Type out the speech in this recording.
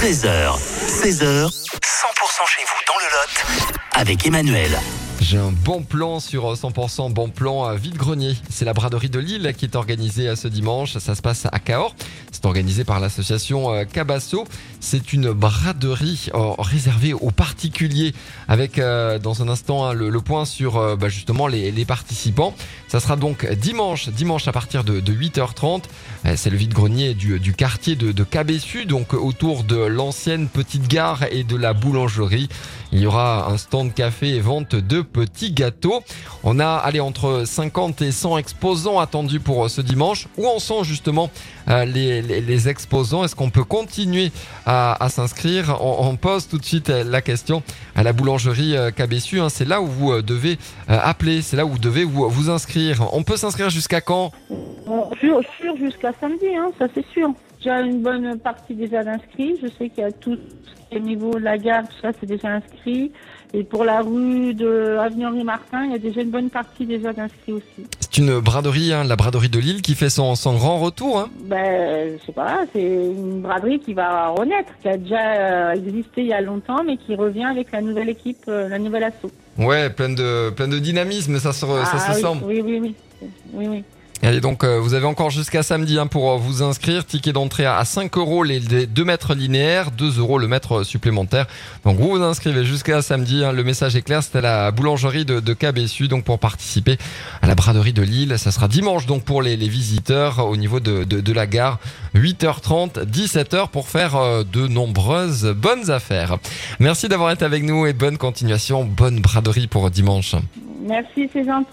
13h, 16h, 100% chez vous dans le Lot avec Emmanuel. J'ai un bon plan sur 100% bon plan à vide-grenier. C'est la braderie de Lille qui est organisée à ce dimanche. Ça se passe à Cahors. C'est organisé par l'association euh, Cabasso. C'est une braderie euh, réservée aux particuliers avec euh, dans un instant hein, le, point sur euh, bah, justement les, participants. Ça sera donc dimanche, dimanche à partir de, de 8h30. Euh, C'est le vide-grenier du, quartier de, de Cabessu, donc autour de l'ancienne petite gare et de la boulangerie. Il y aura un stand café et vente de petits gâteaux. On a allez, entre 50 et 100 exposants attendus pour euh, ce dimanche. Où en sont justement euh, les, exposants? Est-ce qu'on peut continuer à, s'inscrire? On, pose tout de suite euh, la question à la boulangerie Cabessu. hein. C'est là où vous devez appeler, c'est là où vous devez vous, inscrire. On peut s'inscrire jusqu'à quand? Jusqu'à samedi, hein, ça c'est sûr. J'ai une bonne partie déjà d'inscrits. Je sais qu'il y a tout ce qui est niveau de la gare, tout ça c'est déjà inscrit. Et pour la rue de Avenue Henri Martin, il y a déjà une bonne partie déjà d'inscrits aussi. C'est une braderie, hein, la braderie de Lille, qui fait son, son grand retour. hein. Ben, je sais pas, c'est une braderie qui va renaître, qui a déjà euh, existé il y a longtemps, mais qui revient avec la nouvelle équipe, euh, la nouvelle asso. Ouais, plein de, plein de dynamisme, ça se, ça Ah se oui, sent. oui, oui, oui, oui, oui. Allez donc euh, vous avez encore jusqu'à samedi hein, pour euh, vous inscrire. Ticket d'entrée à 5 euros les 2 mètres linéaires, 2 euros le mètre supplémentaire. Donc vous vous inscrivez jusqu'à samedi. hein. Le message est clair, c'était la boulangerie de, de Cabessu. Donc pour participer à la braderie de Lille, ça sera dimanche donc pour les, les visiteurs au niveau de, de, de la gare. 8h30, 17h pour faire euh, de nombreuses bonnes affaires. Merci d'avoir été avec nous et bonne continuation, bonne braderie pour dimanche. Merci, c'est gentil.